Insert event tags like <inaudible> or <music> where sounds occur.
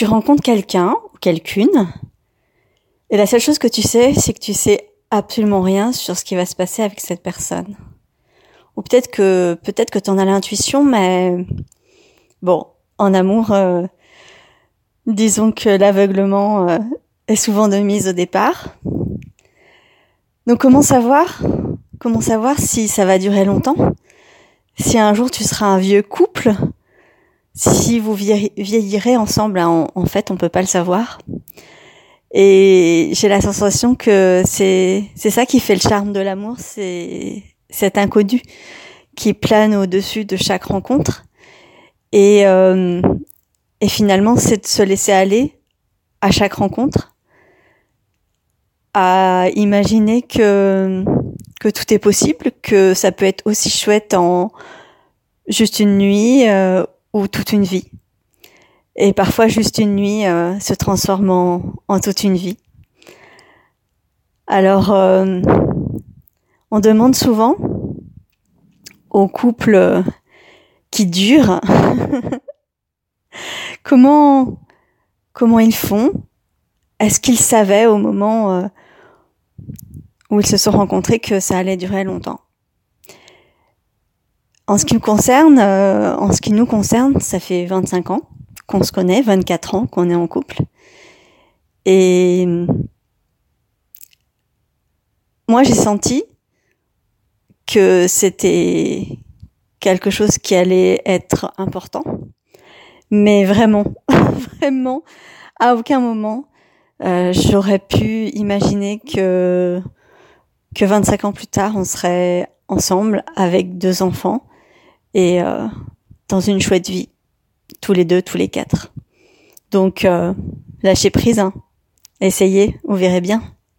tu rencontres quelqu'un ou quelqu'une, et la seule chose que tu sais, c'est que tu sais absolument rien sur ce qui va se passer avec cette personne. Ou peut-être que peut-être que tu en as l'intuition, mais bon, en amour, euh, disons que l'aveuglement euh, est souvent de mise au départ. Donc comment savoir Comment savoir si ça va durer longtemps? Si un jour tu seras un vieux couple Si vous vieillirez ensemble, hein, en, fait, on peut pas le savoir. Et j'ai la sensation que c'est c'est ça qui fait le charme de l'amour, c'est cet inconnu qui plane au-dessus de chaque rencontre. Et euh, et finalement, c'est de se laisser aller à chaque rencontre, à imaginer que que tout est possible, que ça peut être aussi chouette en juste une nuit euh, ou toute une vie. Et parfois, juste une nuit euh, se transforme en, en, toute une vie. Alors, euh, on demande souvent aux couples qui durent <laughs> comment comment ils font Est-ce qu'ils savaient au moment euh, où ils se sont rencontrés que ça allait durer longtemps? En ce qui me concerne, euh, en ce qui nous concerne, ça fait 25 ans qu'on se connaît, 24 ans qu'on est en couple. Et moi, j'ai senti que c'était quelque chose qui allait être important mais vraiment, <laughs> vraiment, à aucun moment, euh, j'aurais pu imaginer que que 25 ans plus tard, on serait ensemble avec deux enfants et euh, dans une chouette vie, tous les deux, tous les quatre. Donc, euh, lâchez prise, hein. essayez, vous verrez bien.